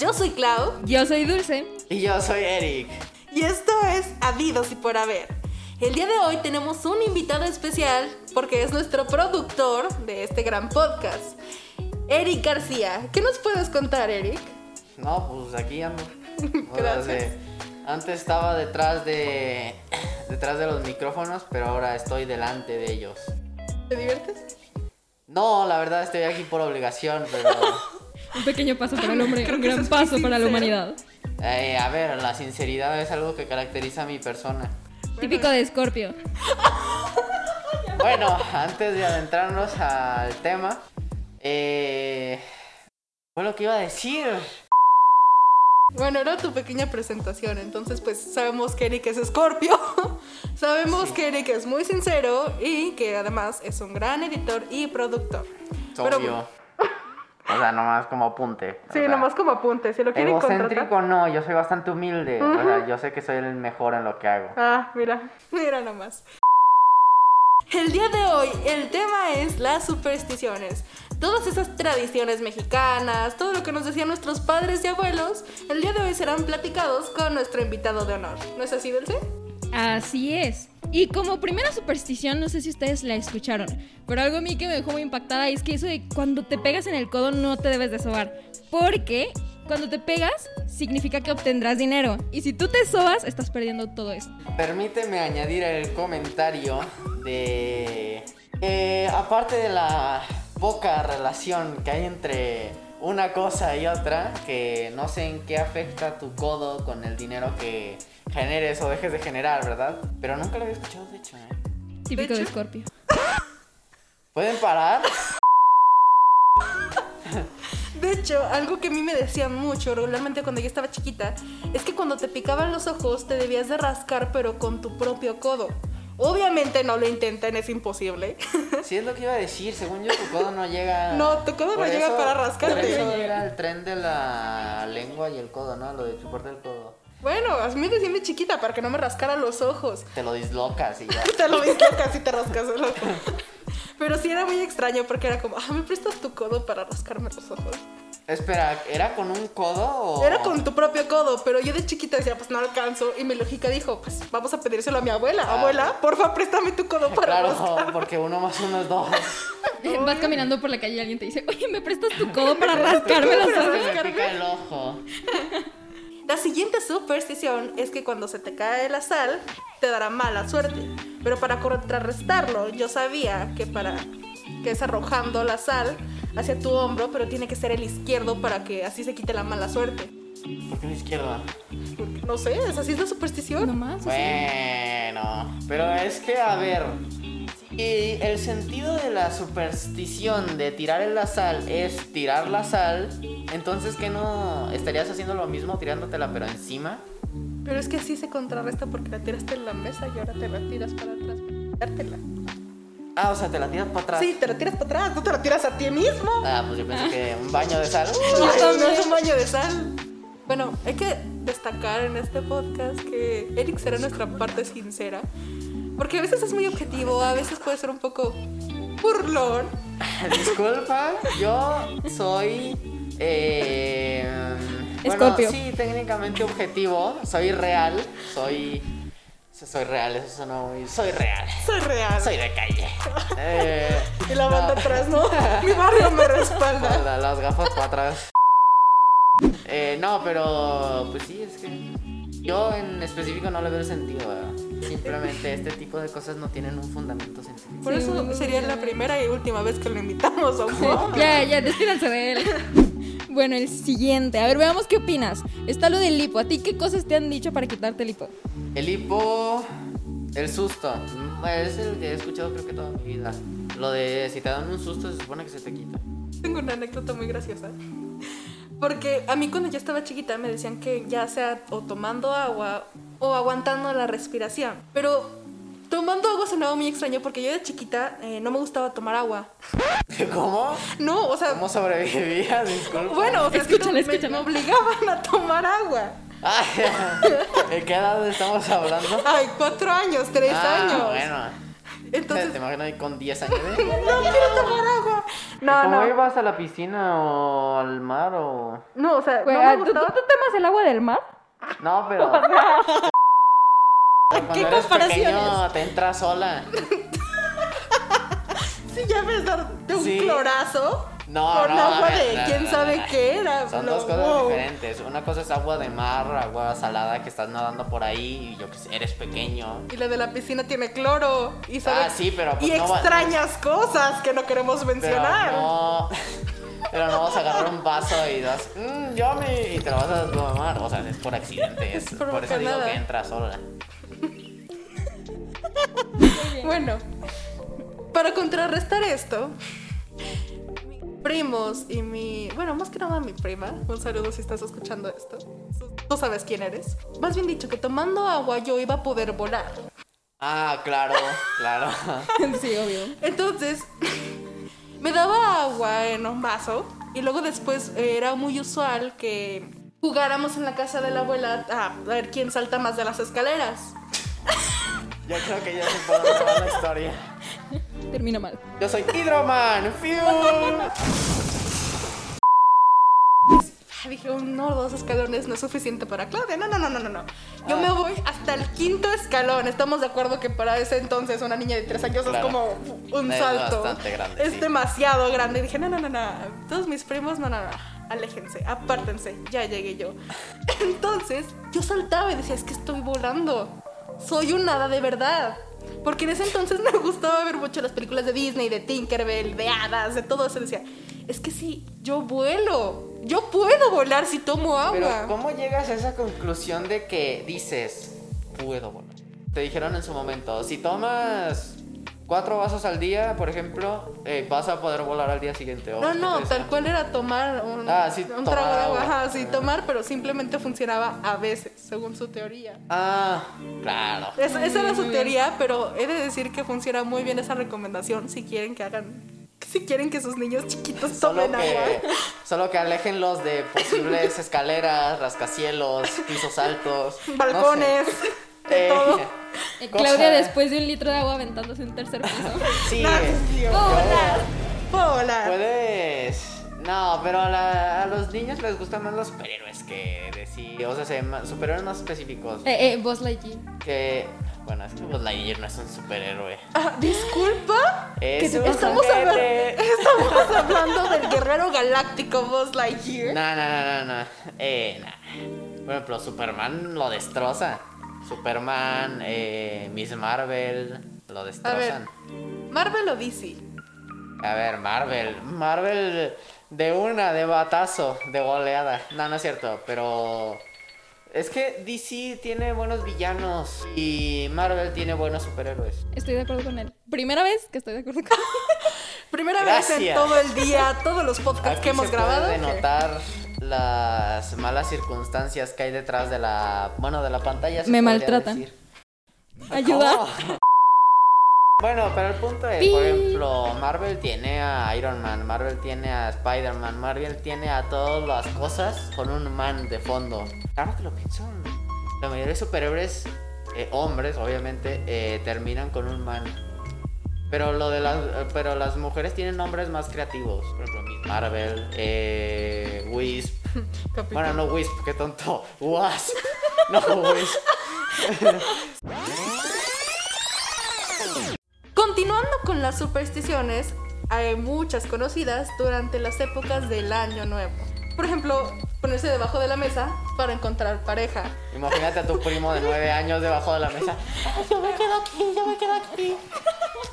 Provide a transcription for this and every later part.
yo soy Clau. Yo soy Dulce. Y yo soy Eric. Y esto es Habidos y por Haber. El día de hoy tenemos un invitado especial porque es nuestro productor de este gran podcast, Eric García. ¿Qué nos puedes contar, Eric? No, pues aquí ando. Gracias. de- antes estaba detrás de detrás de los micrófonos, pero ahora estoy delante de ellos. ¿Te diviertes? No, la verdad estoy aquí por obligación, pero Un pequeño paso para el hombre, Creo un que gran paso para la humanidad. eh, a ver, la sinceridad es algo que caracteriza a mi persona. Típico de Scorpio. Bueno, antes de adentrarnos al tema, eh, fue lo que iba a decir. Bueno, era tu pequeña presentación, entonces pues sabemos que Eric es Scorpio, sabemos Sí. que Eric es muy sincero y que además es un gran editor y productor. Pero- obvio. O sea, nomás como apunte. o Sí, sea, nomás como apunte, si lo quieren contratar. Egocéntrico no, yo soy bastante humilde. O sea, yo sé que soy el mejor en lo que hago. Ah, mira, mira nomás. El día de hoy, el tema es las supersticiones. Todas esas tradiciones mexicanas, todo lo que nos decían nuestros padres y abuelos, el día de hoy serán platicados con nuestro invitado de honor. ¿No es así, Dulce? Así es. Y como primera superstición, no sé si ustedes la escucharon, pero algo a mí que me dejó muy impactada es que eso de cuando te pegas en el codo no te debes de sobar. Porque cuando te pegas significa que obtendrás dinero. Y si tú te sobas, estás perdiendo todo eso. Permíteme añadir el comentario de... aparte de la poca relación que hay entre una cosa y otra, que no sé en qué afecta tu codo con el dinero que generes o dejes de generar, ¿verdad? Pero nunca lo había escuchado, de hecho, ¿eh? Típico de Scorpio. ¿Pueden parar? De hecho, algo que a mí me decían mucho regularmente cuando yo estaba chiquita es que cuando te picaban los ojos te debías de rascar pero con tu propio codo. Obviamente no lo intenten, es imposible. Sí, es lo que iba a decir. Según yo, tu codo no llega. No, tu codo no llega para rascarte. Eso era el tren de la lengua y el codo, ¿no? Lo de chuparte el codo. Bueno, a mí me decían de chiquita para que no me rascara los ojos. Te lo dislocas y ya. Te lo dislocas y te rascas el ojo. Pero sí era muy extraño porque era como, ah, ¿me prestas tu codo para rascarme los ojos? Espera, ¿era con un codo o.? Era con tu propio codo, pero yo de chiquita decía, pues no alcanzo. Y mi lógica dijo, pues vamos a pedírselo a mi abuela. Ah. Abuela, porfa, préstame tu codo para rascar. Claro, porque uno más uno es dos. Vas caminando por la calle y alguien te dice, oye, ¿me prestas tu codo para rascarme rascarme. pica el ojo. La siguiente superstición es que cuando se te cae la sal, te dará mala suerte. Pero para contrarrestarlo, yo sabía que para que es arrojando la sal hacia tu hombro, pero tiene que ser el izquierdo para que así se quite la mala suerte. ¿Por qué la izquierda? Porque, no sé, es así es la superstición. Nomás. así. Bueno, pero es que, a ver. Y el sentido de la superstición de tirar en la sal es tirar la sal, entonces que no estarías haciendo lo mismo tirándotela pero encima. Pero es que así se contrarresta porque la tiraste en la mesa y ahora te la tiras para atrás para quitártela. Ah, o sea, te la tiras para atrás. Sí, te la tiras para atrás, no te la tiras a ti mismo. Ah, pues yo pensé que un baño de sal. Ay, no es un baño de sal. Bueno, hay que destacar en este podcast que Eric será nuestra parte sincera. Porque a veces es muy objetivo, a veces puede ser un poco burlón. Disculpa, yo soy. Eh, bueno, sí, técnicamente objetivo. Soy real. Soy. Soy real, eso suena muy. Soy real. Soy real. Soy de calle. Eh, Y la banda no. atrás, ¿no? Mi barrio me respalda. La- las gafas para atrás. Eh, no, pero. Pues sí, es que. Yo en específico no le veo el sentido, ¿verdad? Simplemente este tipo de cosas no tienen un fundamento científico. Por eso sería la primera y última vez que lo invitamos a un. Ya, ya, despídanse de él. Bueno, el siguiente. A ver, veamos qué opinas. Está lo del lipo. ¿A ti qué cosas te han dicho para quitarte el lipo? El hipo. El susto. Mm, Es el que he escuchado creo que toda mi vida. Lo de si te dan un susto se supone que se te quita. Tengo una anécdota muy graciosa. Porque a mí cuando yo estaba chiquita me decían que ya sea o tomando agua o aguantando la respiración. Pero tomando agua sonaba muy extraño porque yo de chiquita eh, no me gustaba tomar agua. ¿Cómo? No, o sea, ¿Cómo sobrevivías? Disculpa. bueno, o sea, es que Escúchala, no- me- escúchala. me obligaban a tomar agua. ¿De qué edad estamos hablando? Ay, cuatro años, tres Ah, años. bueno. Entonces, Te imagino ahí con 10 años. ¿eh? no quiero tomar agua. No, ¿Cómo no. ibas a la piscina o al mar o...? No, o sea, Güey, no ah, me ¿tú, gustaba. tú tomas el agua del mar? No, pero... Cuando ¿Qué eres comparaciones? pequeño te entras sola. Si ya ves darte un Sí. clorazo No, con no, agua de no, quién sabe qué era. Son dos cosas wow. diferentes. Una cosa es agua de mar, agua salada que estás nadando por ahí y yo que sé, eres pequeño. Y la de la piscina tiene cloro. Y sabe- Ah, sí, pero, pues, Y extrañas cosas que no queremos Pero mencionar. no, pero no vas a agarrar un vaso y das, mmm, yummy, y te lo vas a tomar. O sea, es por accidente. Es, Por por eso digo nada. que entras sola. Bueno, para contrarrestar esto, primos y mi. Bueno, más que nada mi prima. Un saludo si estás escuchando esto. Tú sabes quién eres. Más bien dicho, que tomando agua yo iba a poder volar. Ah, claro, claro. sí, obvio. Entonces, me daba agua en un vaso y luego después era muy usual que jugáramos en la casa de la abuela a ver quién salta más de las escaleras. Yo creo que ya se puede acabar la historia. Termina mal. Yo soy Hidroman, ¡fiu! Dije, uno o dos escalones no es suficiente para Claudia. No, no, no, no, no, no. Yo me voy hasta el quinto escalón. Estamos de acuerdo que para ese entonces una niña de tres años Claro. es como un Es salto. bastante grande, Es sí. demasiado grande. Y dije, no, no, no, no. Todos mis primos, no, no, no. Aléjense, apártense. Ya llegué yo. Entonces, yo saltaba y decía, es que estoy volando. Soy un hada de verdad. Porque en ese entonces me gustaba ver mucho las películas de Disney, de Tinkerbell, de hadas, de todo eso. Decía, es que sí, yo vuelo. Yo puedo volar si tomo Pero, agua. ¿cómo llegas a esa conclusión de que dices, puedo volar? Te dijeron en su momento, si tomas cuatro vasos al día, por ejemplo, eh, vas a poder volar al día siguiente. ¿o No, no, tal cual era tomar un, Ah, sí, un tomar trago de agua. Ajá, sí, tomar, pero simplemente funcionaba a veces, según su teoría. Ah, claro. Esa, esa era su teoría, pero he de decir que funciona muy bien esa recomendación si quieren que hagan, si quieren que sus niños chiquitos Solo tomen agua. solo que aléjenlos de posibles escaleras, rascacielos, pisos altos. no sé. De Eh, todo. Eh, Cosa- Claudia después de un litro de agua aventándose un tercer piso. Sí, No, Dios. ¡Puedo volar! Puedo volar. puedes. No, pero a, la- a los niños les gustan más los superhéroes que decir. O sea, se superhéroes más específicos. Eh, eh, Buzz Lightyear. Que. Bueno, es que Buzz Lightyear no es un superhéroe. Ah, Disculpa. Es Que un estamos, hablando, estamos hablando del guerrero galáctico Buzz Lightyear. No, no, no, no, no. Eh, nah. Por ejemplo, Superman lo destroza. Superman, eh, Miss Marvel lo A ver, destrozan. Marvel o DC. A ver, Marvel. Marvel de una, de batazo, de goleada. No, no es cierto, pero. Es que DC tiene buenos villanos y Marvel tiene buenos superhéroes. Estoy de acuerdo con él. Primera vez que estoy de acuerdo con él. Primera vez en todo el día, todos los podcasts Aquí que hemos se grabado. puede notar las malas circunstancias que hay detrás de la, bueno, de la pantalla. Me maltratan. decir. Ayuda. ¿Cómo? Bueno, pero el punto es, por ejemplo, Marvel tiene a Iron Man, Marvel tiene a Spider-Man, Marvel tiene a todas las cosas con un man de fondo. Claro que lo pienso. La mayoría de superhéroes, eh, hombres, obviamente, eh, terminan con un man. Pero lo de las, pero las mujeres tienen nombres más creativos. Por ejemplo, Marvel, eh, Wisp. Bueno, no Wisp, qué tonto. Wasp. No Wisp. Continuando con las supersticiones, hay muchas conocidas durante las épocas del Año Nuevo. Por ejemplo, ponerse debajo de la mesa para encontrar pareja. Imagínate a tu primo de nueve años debajo de la mesa. Ay, yo me quedo aquí, yo me quedo aquí.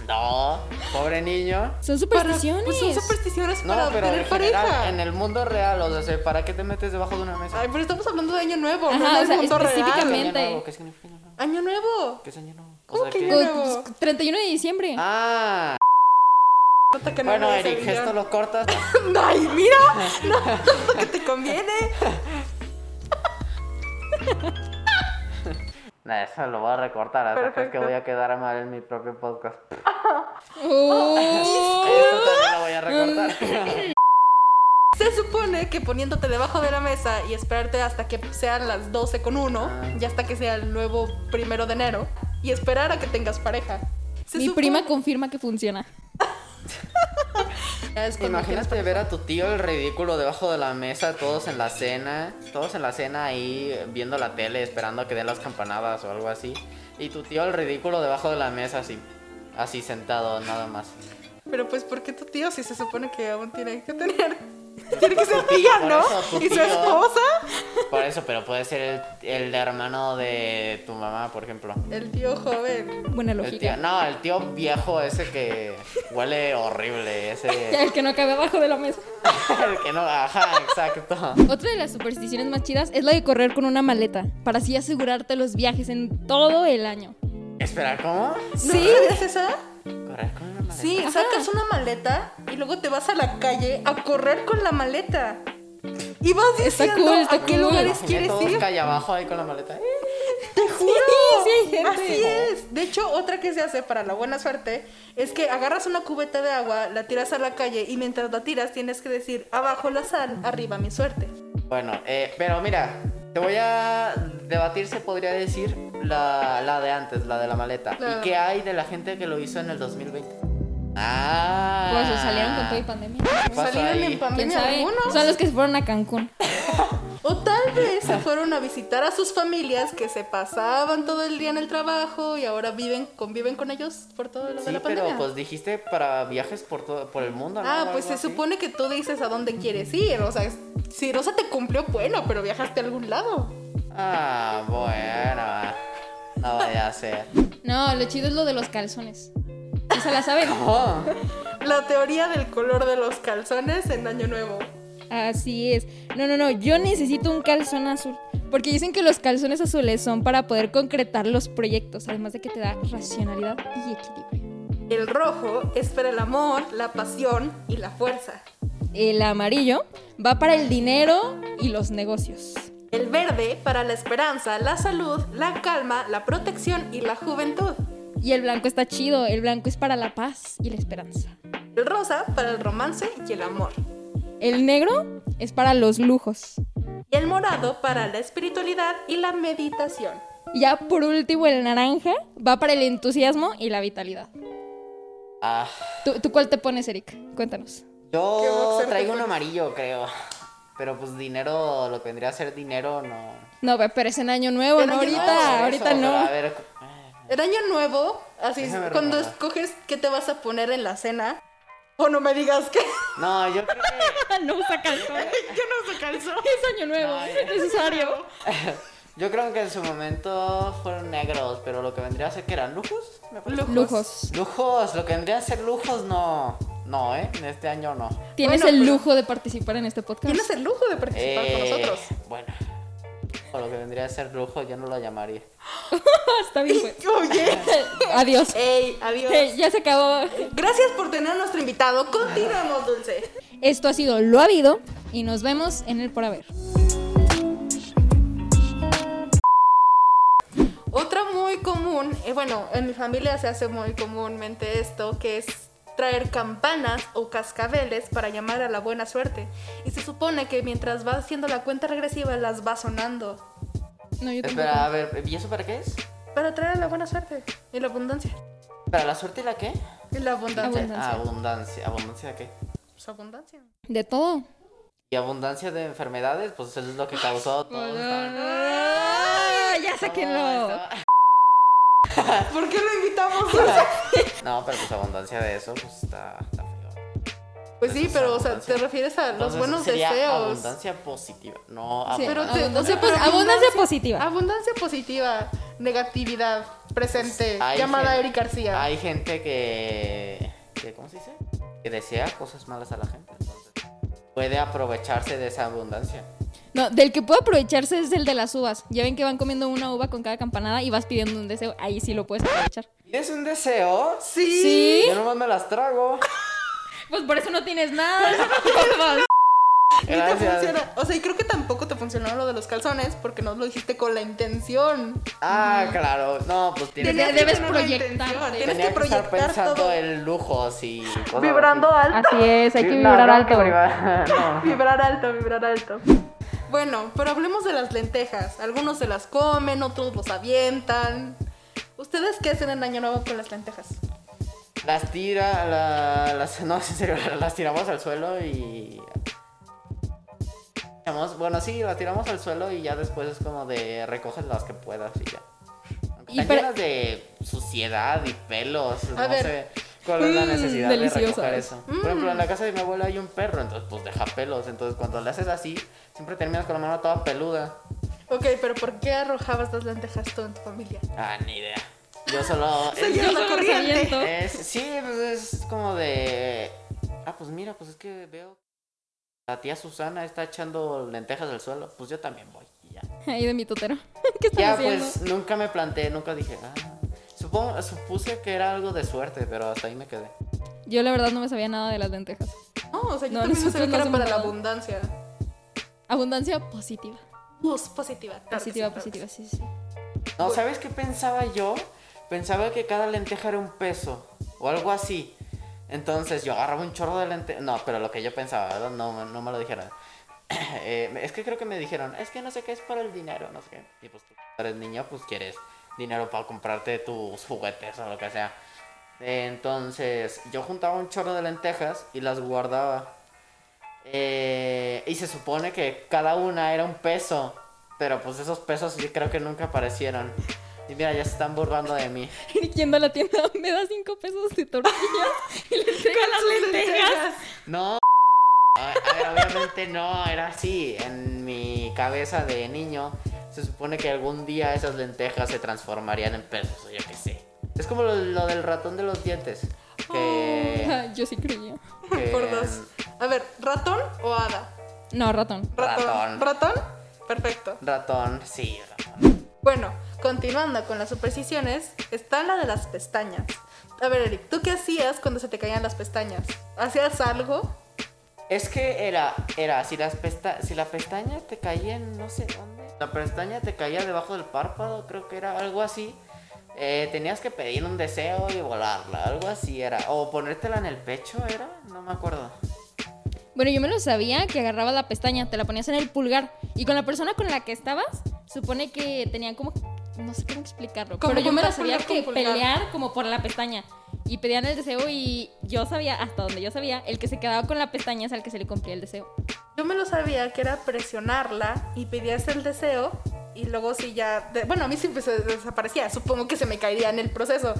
No, pobre niño. Son Para- supersticiones. pues son supersticiones No, para pero en pareja. general, en el mundo real, o sea, ¿para qué te metes debajo de una mesa? Ay, pero estamos hablando de Año Nuevo, Ajá, no o del sea, mundo ¿Qué es real. específicamente. año nuevo? ¿Qué significa año nuevo? Año Nuevo. ¿Qué es año nuevo? ¿Cómo que ¿qué? año Pues, nuevo? 31 de diciembre. Ah, Nota que no bueno, Eric, esto lo cortas. Ay, mira, no, tanto que te conviene. Nah, eso lo voy a recortar hasta que es que Perfecto. voy a quedar mal en mi propio podcast. Oh. Esto también lo voy a recortar. Se supone que poniéndote debajo de la mesa y esperarte hasta que sean las 12 con 1 Ah. y hasta que sea el nuevo primero de enero y esperar a que tengas pareja. Se Mi supone- prima confirma que funciona. Imagínate ver a tu tío el ridículo debajo de la mesa, todos en la cena, todos en la cena ahí viendo la tele, esperando a que den las campanadas o algo así. Y tu tío el ridículo debajo de la mesa así, así sentado, nada más. Pero pues, ¿por qué tu tío si se supone que aún tiene que tener? Tiene que ser tía, ¿no? eso, Y su esposa, Por eso, pero puede ser el, el hermano de tu mamá, por ejemplo. el tío joven. Buena El lógica. tío, no, el tío viejo ese que huele horrible, ese... El que no cabe abajo de la mesa. el que no, ajá, exacto. Otra de las supersticiones más chidas es la de correr con una maleta, para así asegurarte los viajes en todo el año. Espera, ¿cómo? ¿No Sí. sabías esa? Correr con una maleta. Sí, sacas una maleta y luego te vas a la calle a correr con la maleta. Y vas Está diciendo cool, está a qué cool. lugares quieres todos ir. calle abajo ahí con la maleta. ¡Eh! Te juro. sí hay gente. Así es. De hecho, otra que se hace para la buena suerte es que agarras una cubeta de agua, la tiras a la calle y mientras la tiras tienes que decir abajo la sal, arriba mi suerte. Bueno, eh, pero mira, te voy a debatir, se podría decir, la, la de antes, la de la maleta. Claro. ¿Y qué hay de la gente que lo hizo en el 2020? Ah. Pues salieron con todo y pandemia. ¿Qué pasó Salieron ahí? en ¿Quién pandemia algunos. Son los que se fueron a Cancún. O tal vez se fueron a visitar a sus familias que se pasaban todo el día en el trabajo y ahora viven, conviven con ellos por todo lo de Sí, la pero pandemia. pues dijiste para viajes por todo, por el mundo, ¿no? Ah, pues se así. supone que tú dices a dónde quieres ir. O sea, si Rosa te cumplió, bueno, pero viajaste a algún lado. Ah, bueno. No vaya a ser. No, lo chido es lo de los calzones. ¿Esa la saben? Oh, La teoría del color de los calzones en Año Nuevo. Así es. No, no, no. Yo necesito un calzón azul. Porque dicen que los calzones azules son para poder concretar los proyectos. Además de que te da racionalidad y equilibrio. El rojo es para el amor, la pasión y la fuerza. El amarillo va para el dinero y los negocios. El verde para la esperanza, la salud, la calma, la protección y la juventud. Y el blanco está chido. El blanco es para la paz y la esperanza. El rosa para el romance y el amor. El negro es para los lujos. Y el morado para la espiritualidad y la meditación. Y ya por último, el naranja va para el entusiasmo y la vitalidad. ah, ¿Tú, tú cuál te pones, Eric? Cuéntanos. ¿Qué yo traigo un amarillo, creo. Pero pues dinero, lo que vendría a ser dinero, no. No, pero es en año nuevo, no ahorita, ahorita no. a ver, El año nuevo, así Déjame cuando recordar. escoges qué te vas a poner en la cena. O no me digas que No, yo creo que. no usa calzón. que no se calzó. Es año nuevo, No, es necesario. Yo creo que en su momento fueron negros, pero lo que vendría a ser que eran lujos. me parece. Lujos. Lujos, lo que vendría a ser lujos no. No, ¿eh? En este año no. Tienes Bueno, el pero- lujo de participar en este podcast. Tienes el lujo de participar con Eh, nosotros. Bueno. O lo que vendría a ser lujo, yo no lo llamaría. Está bien, pues. Oye, Adiós. ey, adiós. Eh, ya se acabó. Gracias por tener a nuestro invitado. Continuamos, Dulce. Esto ha sido Lo Habido y nos vemos en el por haber. Otra muy común, eh, bueno, en mi familia se hace muy comúnmente esto, que es traer campanas o cascabeles para llamar a la buena suerte. Y se supone que mientras va haciendo la cuenta regresiva las va sonando. No, yo tampoco. Espera, a ver, ¿y eso para qué es? Para traer a la buena suerte y la abundancia. ¿Para la suerte y la qué? Y la abundancia. Abundancia. Ah, abundancia. ¿Abundancia de qué? Pues abundancia. De todo. Y abundancia de enfermedades, pues eso es lo que causó todo. esta- ya sáquenlo. ¿Por qué lo invitamos? No, pero pues abundancia de eso, pues está, está feo. Pues sí, pero o sea, abundancia. te refieres a los Entonces, buenos sería deseos. Abundancia positiva, no Sí, Pero abundancia. te- abundancia, o sea, pero abundancia positiva. Abundancia positiva, negatividad presente, Hay llamada gente- Eric García. Hay gente que, que, ¿cómo se dice? Que desea cosas malas a la gente. Entonces, puede aprovecharse de esa abundancia. No, del que puede aprovecharse es el de las uvas. Ya ven que van comiendo una uva con cada campanada y vas pidiendo un deseo. Ahí sí lo puedes aprovechar. ¿Es un deseo? Sí. ¿Sí? Yo nomás me las trago. Pues por eso no tienes nada. Y te Gracias. funciona. O sea, y creo que tampoco te funcionó lo de los calzones porque no lo hiciste con la intención. Ah, claro. No, pues tienes que, debes proyectar. Tienes tenía que que estar proyectar pensando todo. en lujos y cosas Vibrando así. alto. Así es, hay que No, vibrar no, alto. que. Vibrar alto, vibrar alto. Bueno, pero hablemos de las lentejas. Algunos se las comen, otros los avientan. ¿Ustedes qué hacen en Año Nuevo con las lentejas? Las tira, la- las, no, en serio, las tiramos al suelo y... Bueno, sí, las tiramos al suelo y ya después es como de recoges las que puedas y ya. Aunque Y están pero- llenas de suciedad y pelos, A no ver. sé cuál es la Mm, necesidad de recoger eso. Por ejemplo, en la casa de mi abuela hay un perro, entonces pues deja pelos, entonces cuando le haces así, siempre terminas con la mano toda peluda. Ok, pero ¿por qué arrojabas las lentejas tú en tu familia? Ah, ni idea. Yo solo... Seguía Yo la solo corriente. Es, sí, pues es como de. Ah, pues mira, pues es que veo. La tía Susana está echando lentejas al suelo. Pues yo también voy. y ya. Ahí de mi totero. ¿Qué estás Ya, haciendo? pues nunca me planteé, nunca dije. Ah, supongo, supuse que era algo de suerte, pero hasta ahí me quedé. Yo la verdad no me sabía nada de las lentejas. No, o sea, yo No, también no nosotros sabía que era para la abundancia. Abundancia positiva. Pus, positiva. claro Positiva, sí, positiva, sí. sí, sí. No, ¿sabes qué pensaba yo? Pensaba que cada lenteja era un peso o algo así. Entonces yo agarraba un chorro de lentejas. No, pero lo que yo pensaba, ¿verdad? No, no me lo dijeron. Eh, es que creo que me dijeron, es que no sé qué es para el dinero, no sé qué. Y pues tú eres niño, pues quieres dinero para comprarte tus juguetes o lo que sea. Entonces yo juntaba un chorro de lentejas y las guardaba. Eh, y se supone que cada una era un peso. Pero pues esos pesos yo creo que nunca aparecieron. Y mira, ya se están burlando de mí. Yendo a la tienda, me da cinco pesos de tortillas y le entrega las lentejas. No. A ver, obviamente no, era así. En mi cabeza de niño, se supone que algún día esas lentejas se transformarían en pesos, o yo qué sé. Es como lo, lo del ratón de los dientes. Que. Ah, Yo sí creía. que- Por dos. A ver, ¿ratón o hada? No, ratón. Ratón. Ratón. ¿Ratón? Perfecto. Ratón, sí, ratón. Bueno, continuando con las supersticiones, está la de las pestañas. A ver, Eric, ¿tú qué hacías cuando se te caían las pestañas? ¿Hacías algo? Es que era, era, si las pesta si la pestaña te caía en no sé dónde. La pestaña te caía debajo del párpado, creo que era algo así. eh, tenías que pedir un deseo y volarla, algo así era. O ponértela en el pecho, ¿era? No me acuerdo. Bueno, yo me lo sabía que agarraba la pestaña, te la ponías en el pulgar. Y con la persona con la que estabas, supone que tenían como. No sé cómo explicarlo. Pero yo me juntar sabía que pulgar. pelear como por la pestaña. Y pedían el deseo y yo sabía, hasta donde yo sabía, el que se quedaba con la pestaña es al que se le cumplía el deseo. Yo me lo sabía que era presionarla y pedías el deseo y luego si ya... de- bueno, a mí siempre se desaparecía, supongo que se me caería en el proceso,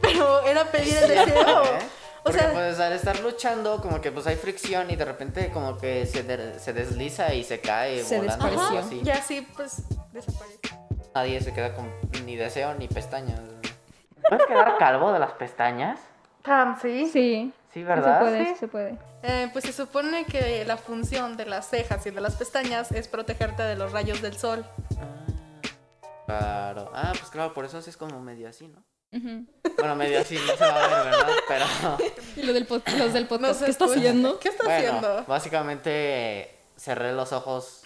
pero era pedir el deseo. ¿Eh? O Porque sea, pues al estar luchando, como que pues hay fricción y de repente como que se, de- se desliza y se cae Se volando. algo así. y así pues desaparece. Nadie se queda con ni deseo ni pestañas. ¿Puedes quedar calvo de las pestañas? Tam, sí. Sí. Sí, ¿verdad? Se puede, Sí. sí se puede. Eh, pues se supone que la función de las cejas y de las pestañas es protegerte de los rayos del sol. Claro. Ah, pues claro, por eso así es como medio así, ¿no? Bueno, medio así, no se va a ver, ¿verdad? Pero. Y lo del los del podcast, se ¿qué está escucha. haciendo? ¿Qué está bueno, haciendo? básicamente cerré los ojos.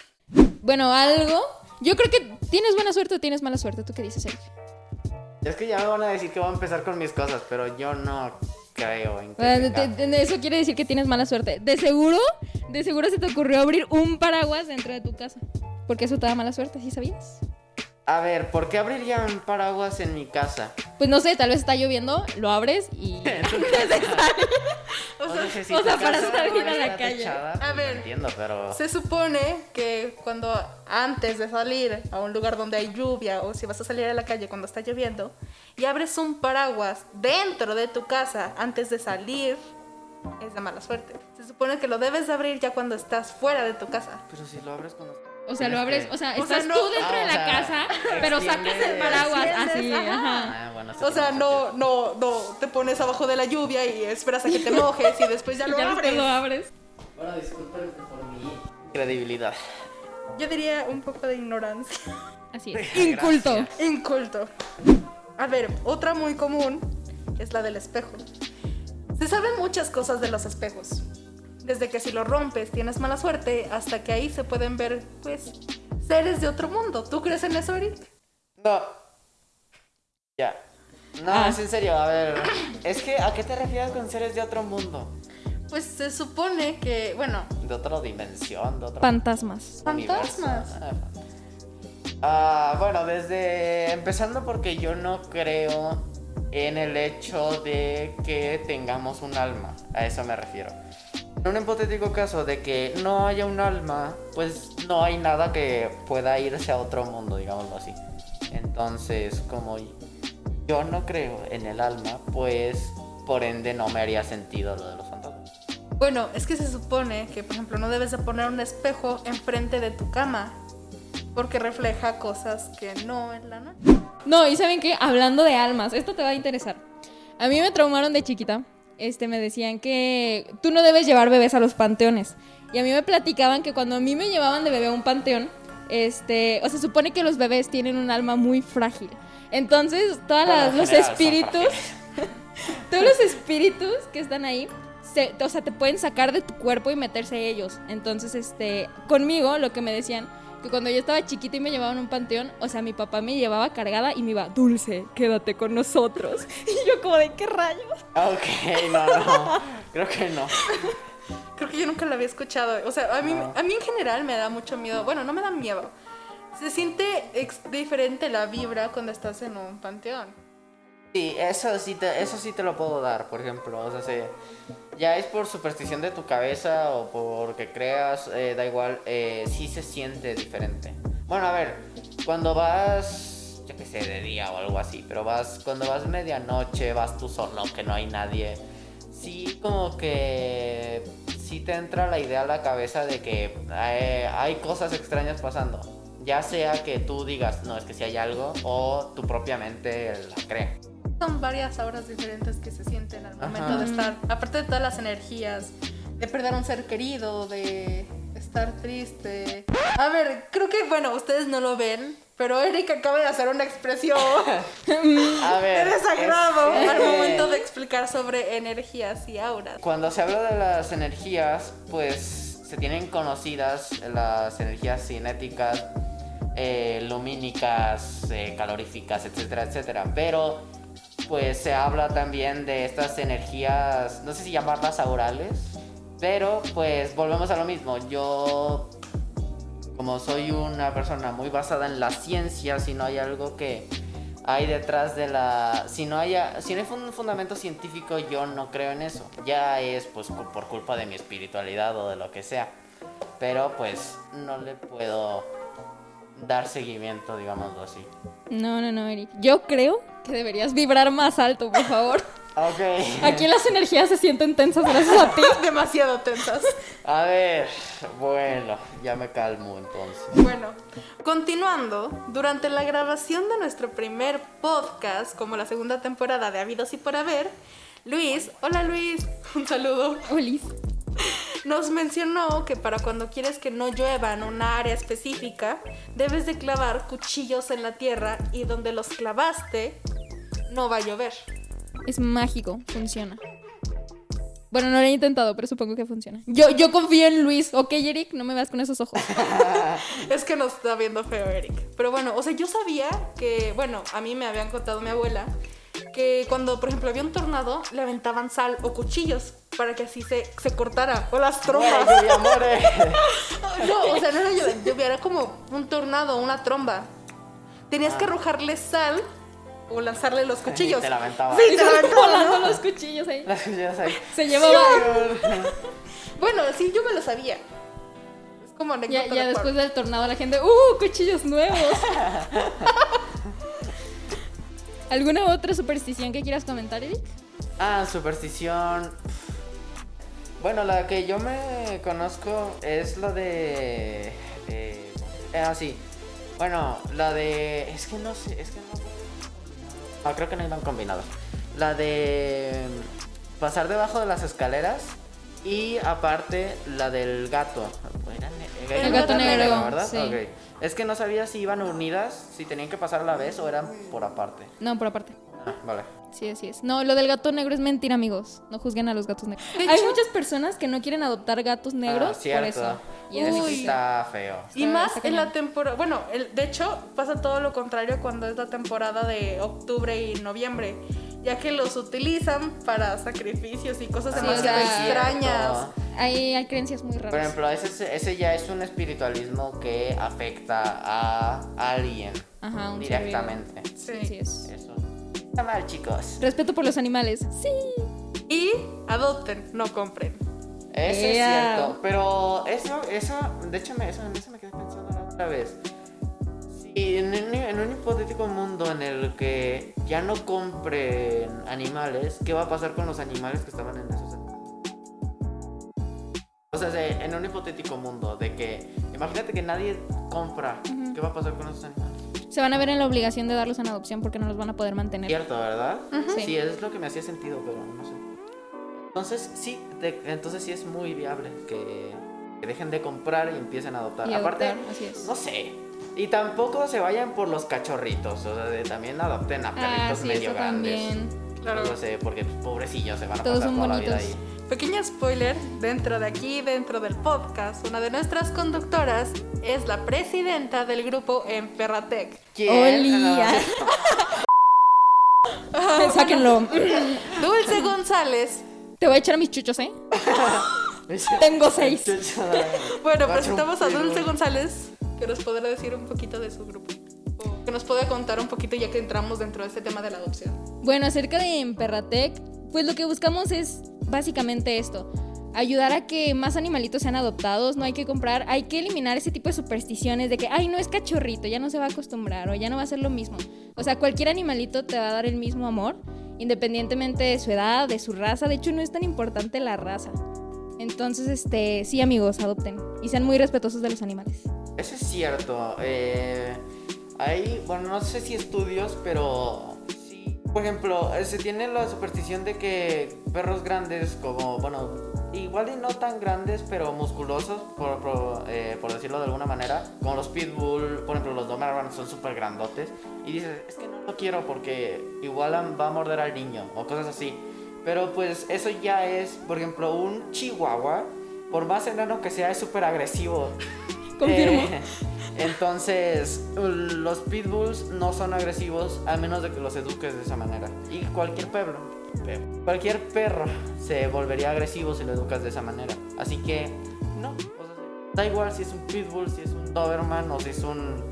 Bueno, algo. Yo creo que tienes buena suerte o tienes mala suerte. ¿Tú qué dices, Eric? Es que ya me van a decir que voy a empezar con mis cosas, pero yo no creo. Bueno, tenga- te- te- eso quiere decir que tienes mala suerte. De seguro, de seguro se te ocurrió abrir un paraguas dentro de tu casa. Porque eso te da mala suerte, ¿sí sabías? A ver, ¿por qué abriría un paraguas en mi casa? Pues no sé, tal vez está lloviendo, lo abres y... O sea, si o tu sea, para salir no a la calle. techada, A pues, ver. no entiendo, pero. Se supone que cuando antes de salir a un lugar donde hay lluvia o si vas a salir a la calle cuando está lloviendo y abres un paraguas dentro de tu casa antes de salir, es de mala suerte. Se supone que lo debes de abrir ya cuando estás fuera de tu casa. Pero si lo abres cuando. O sea, lo abres, o sea, O sea, estás no- tú dentro Ah, de o la sea, casa, pero sacas el paraguas así, ajá. ajá. Ah, bueno, O sea, no, no, no te pones abajo de la lluvia y esperas a que te mojes y después ya lo ya abres. lo abres. Bueno, disculpen por mi credibilidad. Yo diría un poco de ignorancia. Así es. Inculto. Gracias. Inculto. A ver, otra muy común es la del espejo. Se saben muchas cosas de los espejos. Desde que si lo rompes tienes mala suerte, hasta que ahí se pueden ver, pues, seres de otro mundo. ¿Tú crees en eso, Eric? No. Ya. No, Ah. es en serio, a ver. Es que, ¿a qué te refieres con seres de otro mundo? Pues se supone que, bueno, De otra dimensión, de otro Fantasmas. fantasmas. Ah, fantasmas. Ah, bueno, desde. Empezando porque yo no creo en el hecho de que tengamos un alma. A eso me refiero. En un hipotético caso de que no haya un alma, pues no hay nada que pueda irse a otro mundo, digámoslo así. Entonces, como yo no creo en el alma, pues por ende no me haría sentido lo de los fantasmas. Bueno, es que se supone que, por ejemplo, no debes de poner un espejo enfrente de tu cama porque refleja cosas que no en la noche. No, y ¿saben qué? Hablando de almas, esto te va a interesar. A mí me traumaron de chiquita. Este, me decían que tú no debes llevar bebés a los panteones. Y a mí me platicaban que cuando a mí me llevaban de bebé a un panteón, este, o se supone que los bebés tienen un alma muy frágil. Entonces, todos los espíritus, todos los espíritus que están ahí, se, o sea, te pueden sacar de tu cuerpo y meterse ellos. Entonces, este, conmigo lo que me decían cuando yo estaba chiquita y me llevaban a un panteón, o sea, mi papá me llevaba cargada y me iba, Dulce, quédate con nosotros. Y yo como de qué rayos. Ok, no, no. Creo que no. Creo que yo nunca la había escuchado. O sea, a mí, a mí en general me da mucho miedo. Bueno, no me da miedo. Se siente diferente la vibra cuando estás en un panteón. Sí, eso sí te, eso sí te lo puedo dar, por ejemplo. O sea, se, ya es por superstición de tu cabeza o porque creas, eh, da igual, eh, sí se siente diferente. Bueno, a ver, cuando vas, yo qué sé, de día o algo así, pero vas, cuando vas medianoche, vas tú solo, que no hay nadie, sí como que sí te entra la idea a la cabeza de que eh, hay cosas extrañas pasando. Ya sea que tú digas, no, es que si hay algo, o tu propia mente la cree. Son varias horas diferentes que se sienten al momento de estar, aparte de todas las energías, de perder un ser querido, de estar triste. A ver, creo que, bueno, ustedes no lo ven, pero Eric acaba de hacer una expresión A ver, de desagrado es- al momento de explicar sobre energías y auras. Cuando se habla de las energías, pues se tienen conocidas las energías cinéticas, eh, lumínicas, eh, caloríficas, etcétera, etcétera. Pero pues se habla también de estas energías, no sé si llamarlas aurales, pero pues volvemos a lo mismo. Yo, como soy una persona muy basada en la ciencia, si no hay algo que hay detrás de la... Si no, haya, si no hay un fundamento científico, yo no creo en eso. Ya es pues por culpa de mi espiritualidad o de lo que sea. Pero pues no le puedo dar seguimiento, digámoslo así. No, no, no, Eric. Yo creo que deberías vibrar más alto, por favor. Ok. Aquí las energías se sienten tensas gracias a ti. Demasiado tensas. A ver, bueno, ya me calmo entonces. Bueno, continuando, durante la grabación de nuestro primer podcast, como la segunda temporada de Habidos y por Haber, Luis, hola Luis, un saludo, Olis. Nos mencionó que para cuando quieres que no llueva en una área específica, debes de clavar cuchillos en la tierra y donde los clavaste, no va a llover. Es mágico, funciona. Bueno, no lo he intentado, pero supongo que funciona. Yo, yo confío en Luis. Ok, Eric, no me veas con esos ojos. Es que nos está viendo feo Eric. Pero bueno, o sea, yo sabía que, bueno, a mí me habían contado mi abuela que cuando, por ejemplo, había un tornado, le aventaban sal o cuchillos para que así se, se cortara. O las trombas. No, o sea, no era lluvia, era como un tornado, una tromba. Tenías que arrojarle sal o lanzarle los cuchillos. Te la aventaba. Sí, te la aventaba, Volando ¿no? los cuchillos ahí. Las cuchillas ahí. Se llevaba. Bueno, sí, yo me lo sabía. Es como anécdota Ya, ya de después del tornado la gente, ¡uh! Cuchillos nuevos. ¿Alguna otra superstición que quieras comentar, Eric? Ah, superstición. Bueno, la que yo me conozco es la de. eh, ah, sí. Bueno, la de. Es que no sé. Es que no. Ah, creo que no iban combinados. La de. Pasar debajo de las escaleras. Y aparte, la del gato. Era ne- El gato negro, ¿verdad? sí. Ok. Es que no sabía si iban unidas, si tenían que pasar a la vez o eran por aparte. No, por aparte. Ah, vale. Sí, así es. No, lo del gato negro es mentira, amigos. No juzguen a los gatos negros. De Hay hecho- muchas personas que no quieren adoptar gatos negros Ah, por cierto. eso. Y Ese es- sí Uy. está feo. Y Está- más en la temporada, bueno, el- de hecho pasa todo lo contrario cuando es la temporada de octubre y noviembre, ya que los utilizan para sacrificios y cosas Sí, demasiado o sea, extrañas. hay, hay creencias muy raras. Por ejemplo, ese, ese ya es un espiritualismo que afecta a alguien Ajá, un ser directamente. Sí. Es. Eso. Está mal, chicos. Respeto por los animales. Sí. Y adopten, no compren. Eso es cierto, pero eso, eso, de hecho, me, eso, eso me quedé pensando la otra vez. Si en, un- en un hipotético mundo en el que ya no compren animales, ¿qué va a pasar con los animales que estaban en esos animales? O sea, en un hipotético mundo de que, imagínate que nadie compra, ¿qué va a pasar con esos animales? Se van a ver en la obligación de darlos en adopción porque no los van a poder mantener. Cierto, ¿verdad? Sí. Sí, es lo que me hacía sentido, pero no sé. Entonces, sí, entonces sí es muy viable que, que dejen de comprar y empiecen a adoptar. Y Aparte, adoptar, así es. no sé. Y tampoco se vayan por los cachorritos, o sea, de- también adopten a perritos Ah, sí, medio eso grandes. también. Claro. No sé, porque pobrecillos se van a Todos pasar son toda la vida ahí. Pequeño spoiler, dentro de aquí, dentro del podcast, una de nuestras conductoras es la presidenta del grupo Emperratec. Olía. Sáquenlo. Dulce González. Te voy a echar a mis chuchos, ¿eh? Tengo seis. Bueno, presentamos a Dulce. González, que nos podrá decir un poquito de su grupo. Que nos puede contar un poquito ya que entramos dentro de este tema de la adopción. Bueno, acerca de Emperratec, pues lo que buscamos es básicamente esto. Ayudar a que más animalitos sean adoptados, no hay que comprar, hay que eliminar ese tipo de supersticiones de que, ay, no es cachorrito, ya no se va a acostumbrar o ya no va a ser lo mismo. O sea, cualquier animalito te va a dar el mismo amor, independientemente de su edad, de su raza. De hecho, no es tan importante la raza. Entonces, este, sí, amigos, adopten y sean muy respetuosos de los animales. Eso es cierto. Eh, hay, bueno, no sé si estudios, pero sí. Por ejemplo, eh, se tiene la superstición de que perros grandes, como, bueno, igual y no tan grandes, pero musculosos, por, por, eh, por decirlo de alguna manera, como los pitbull, por ejemplo, los doberman son súper grandotes. Y dices, es que no lo quiero porque igual va a morder al niño o cosas así. Pero pues eso ya es, por ejemplo, un chihuahua, por más enano que sea, es súper agresivo. Confirmo. Eh, entonces, los pitbulls no son agresivos a menos de que los eduques de esa manera. Y cualquier perro, pe- cualquier perro se volvería agresivo si lo educas de esa manera. Así que, no. o sea, da igual si es un pitbull, si es un doberman o si es un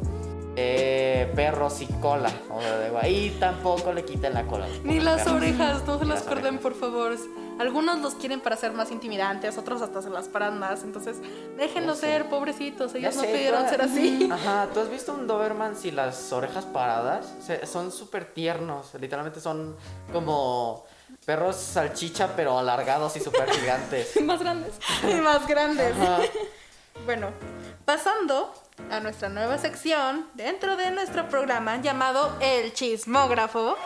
eh, perro sin cola. O sea, y tampoco le quiten la cola. Ni las orejas, no se las las corten, por favor. Algunos los quieren para ser más intimidantes, otros hasta se las paran más. Entonces, déjenlos sé. ser, pobrecitos. Ya Ellos no sé, pidieron ser así. Ajá, ¿tú has visto un Doberman sin las orejas paradas? Se- son súper tiernos, literalmente son como perros salchicha pero alargados y súper gigantes. Más grandes. Y más grandes. Ajá. Bueno, pasando a nuestra nueva sección dentro de nuestro programa llamado El Chismógrafo.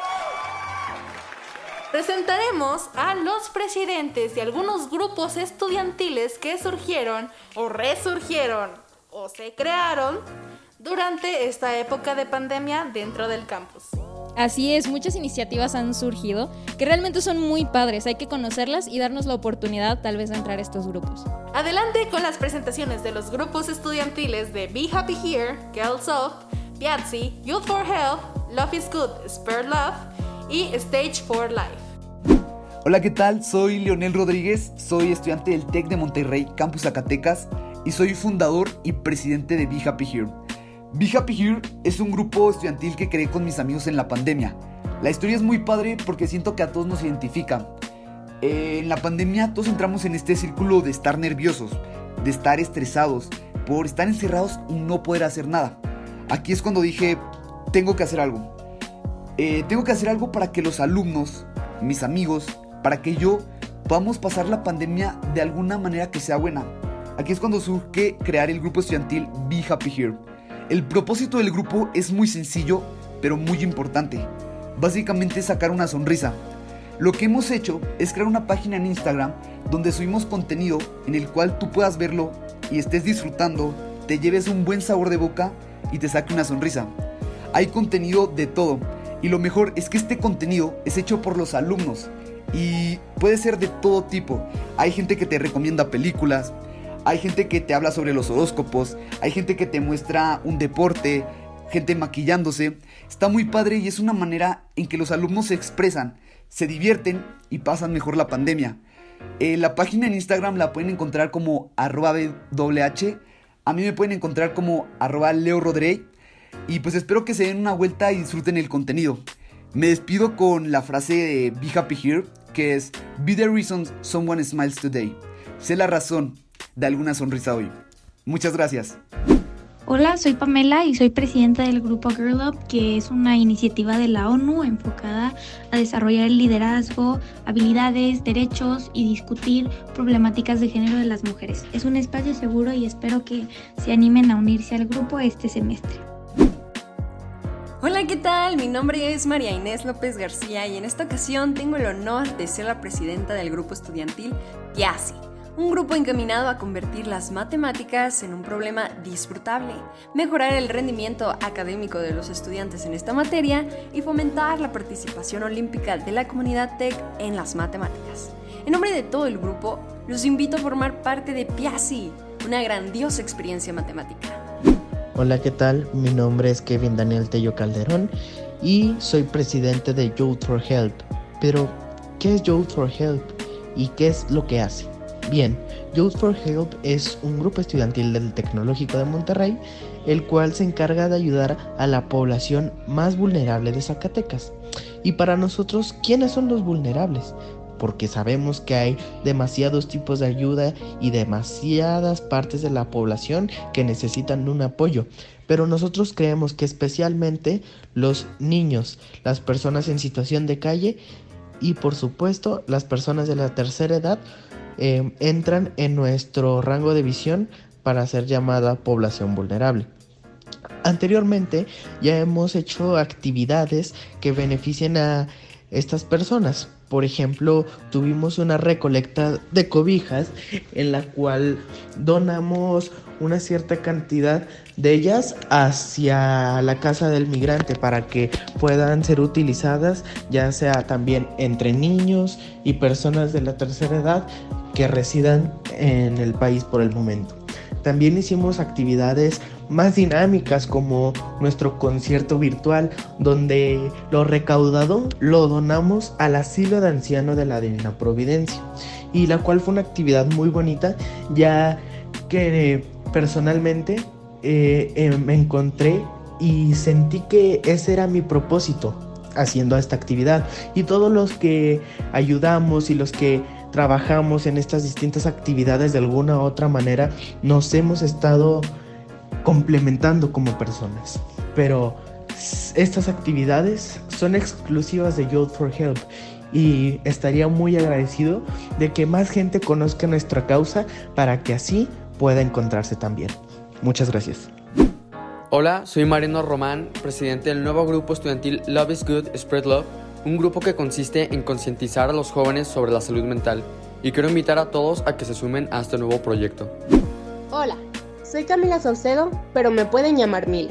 Presentaremos a los presidentes de algunos grupos estudiantiles que surgieron o resurgieron o se crearon durante esta época de pandemia dentro del campus. Así es, muchas iniciativas han surgido que realmente son muy padres. Hay que conocerlas y darnos la oportunidad tal vez de entrar a estos grupos. Adelante con las presentaciones de los grupos estudiantiles de Be Happy Here, Girls Soft, Piazzi, Youth for Health, Love is Good, Spare Love y Stage for Life. Hola, ¿qué tal? Soy Leonel Rodríguez, soy estudiante del TEC de Monterrey, Campus Zacatecas, y soy fundador y presidente de Be Happy Here. Be Happy Here es un grupo estudiantil que creé con mis amigos en la pandemia. La historia es muy padre porque siento que a todos nos identifica. Eh, en la pandemia todos entramos en este círculo de estar nerviosos, de estar estresados, por estar encerrados y no poder hacer nada. Aquí es cuando dije, tengo que hacer algo. Eh, tengo que hacer algo para que los alumnos, mis amigos, para que yo podamos pasar la pandemia de alguna manera que sea buena. Aquí es cuando surge crear el grupo estudiantil Be Happy Here. El propósito del grupo es muy sencillo, pero muy importante. Básicamente sacar una sonrisa. Lo que hemos hecho es crear una página en Instagram donde subimos contenido en el cual tú puedas verlo y estés disfrutando, te lleves un buen sabor de boca y te saque una sonrisa. Hay contenido de todo y lo mejor es que este contenido es hecho por los alumnos y puede ser de todo tipo. Hay gente que te recomienda películas, hay gente que te habla sobre los horóscopos, hay gente que te muestra un deporte, gente maquillándose. Está muy padre y es una manera en que los alumnos se expresan, se divierten y pasan mejor la pandemia. Eh, la página en Instagram la pueden encontrar como arroba. A mí me pueden encontrar como arroba Leo. Y pues espero que se den una vuelta y disfruten el contenido. Me despido con la frase de Be Happy Here, que es Be the reason someone smiles today. Sé la razón de alguna sonrisa hoy. Muchas gracias. Hola, soy Pamela y soy presidenta del grupo Girl Up, que es una iniciativa de la ONU enfocada a desarrollar el liderazgo, habilidades, derechos y discutir problemáticas de género de las mujeres. Es un espacio seguro y espero que se animen a unirse al grupo este semestre. Hola, ¿qué tal? Mi nombre es María Inés López García y en esta ocasión tengo el honor de ser la presidenta del grupo estudiantil PIASI un grupo encaminado a convertir las matemáticas en un problema disfrutable, mejorar el rendimiento académico de los estudiantes en esta materia y fomentar la participación olímpica de la comunidad TEC en las matemáticas. En nombre de todo el grupo, los invito a formar parte de PIASI, una grandiosa experiencia matemática. Hola, ¿qué tal? Mi nombre es Kevin Daniel Tello Calderón y soy presidente de Youth for Help. Pero, ¿qué es Youth for Help y qué es lo que hace? Bien, Youth for Help es un grupo estudiantil del Tecnológico de Monterrey, el cual se encarga de ayudar a la población más vulnerable de Zacatecas. Y para nosotros, ¿quiénes son los vulnerables? Porque sabemos que hay demasiados tipos de ayuda y demasiadas partes de la población que necesitan un apoyo. Pero nosotros creemos que especialmente los niños, las personas en situación de calle y por supuesto las personas de la tercera edad Em, entran en nuestro rango de visión para ser llamada población vulnerable. Anteriormente ya hemos hecho actividades que beneficien a estas personas. Por ejemplo, tuvimos una recolecta de cobijas en la cual donamos una cierta cantidad de ellas hacia la casa del migrante para que puedan ser utilizadas ya sea también entre niños y personas de la tercera edad que residan en el país por el momento. También hicimos actividades más dinámicas como nuestro concierto virtual donde lo recaudado lo donamos al asilo de anciano de la Divina Providencia y la cual fue una actividad muy bonita ya que personalmente eh, eh, me encontré y sentí que ese era mi propósito haciendo esta actividad. Y todos los que ayudamos y los que trabajamos en estas distintas actividades de alguna u otra manera, nos hemos estado complementando como personas. Pero estas actividades son exclusivas de Youth for Help y estaría muy agradecido de que más gente conozca nuestra causa para que así pueda encontrarse también. Muchas gracias. Hola, soy Mariano Román, presidente del nuevo grupo estudiantil Love is Good, Spread Love un grupo que consiste en concientizar a los jóvenes sobre la salud mental y quiero invitar a todos a que se sumen a este nuevo proyecto. Hola, soy Camila Saucedo, pero me pueden llamar Mila.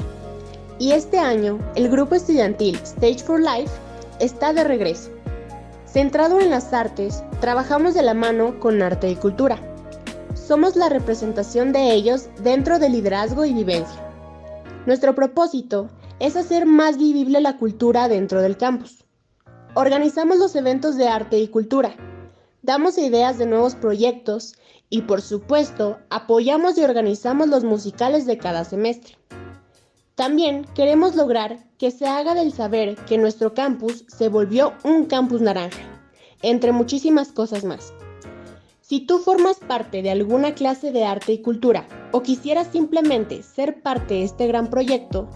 Y este año, el grupo estudiantil Stage for Life está de regreso. Centrado en las artes, trabajamos de la mano con arte y cultura. Somos la representación de ellos dentro del liderazgo y vivencia. Nuestro propósito es hacer más vivible la cultura dentro del campus. Organizamos los eventos de arte y cultura, damos ideas de nuevos proyectos y por supuesto apoyamos y organizamos los musicales de cada semestre. También queremos lograr que se haga del saber que nuestro campus se volvió un campus naranja, entre muchísimas cosas más. Si tú formas parte de alguna clase de arte y cultura o quisieras simplemente ser parte de este gran proyecto,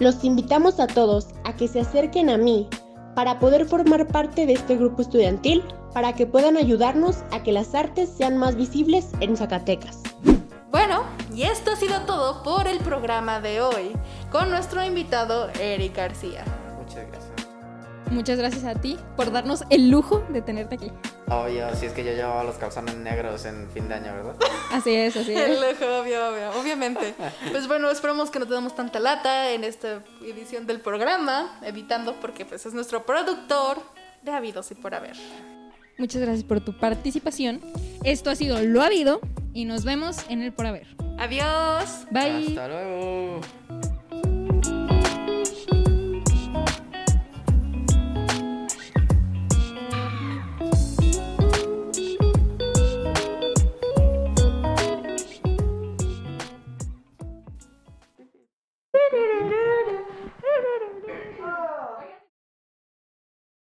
los invitamos a todos a que se acerquen a mí para poder formar parte de este grupo estudiantil, para que puedan ayudarnos a que las artes sean más visibles en Zacatecas. Bueno, y esto ha sido todo por el programa de hoy, con nuestro invitado Eric García. Muchas gracias. Muchas gracias a ti por darnos el lujo de tenerte aquí. Obvio, si es que yo llevaba los calzones negros en fin de año, ¿verdad? Así es, así es. El lujo, obvio, obvio, obviamente. Pues bueno, esperamos que no tengamos tanta lata en esta edición del programa, evitando porque pues es nuestro productor de Habidos y por Haber. Muchas gracias por tu participación. Esto ha sido Lo Habido y nos vemos en el por haber. Adiós. Bye. Hasta luego.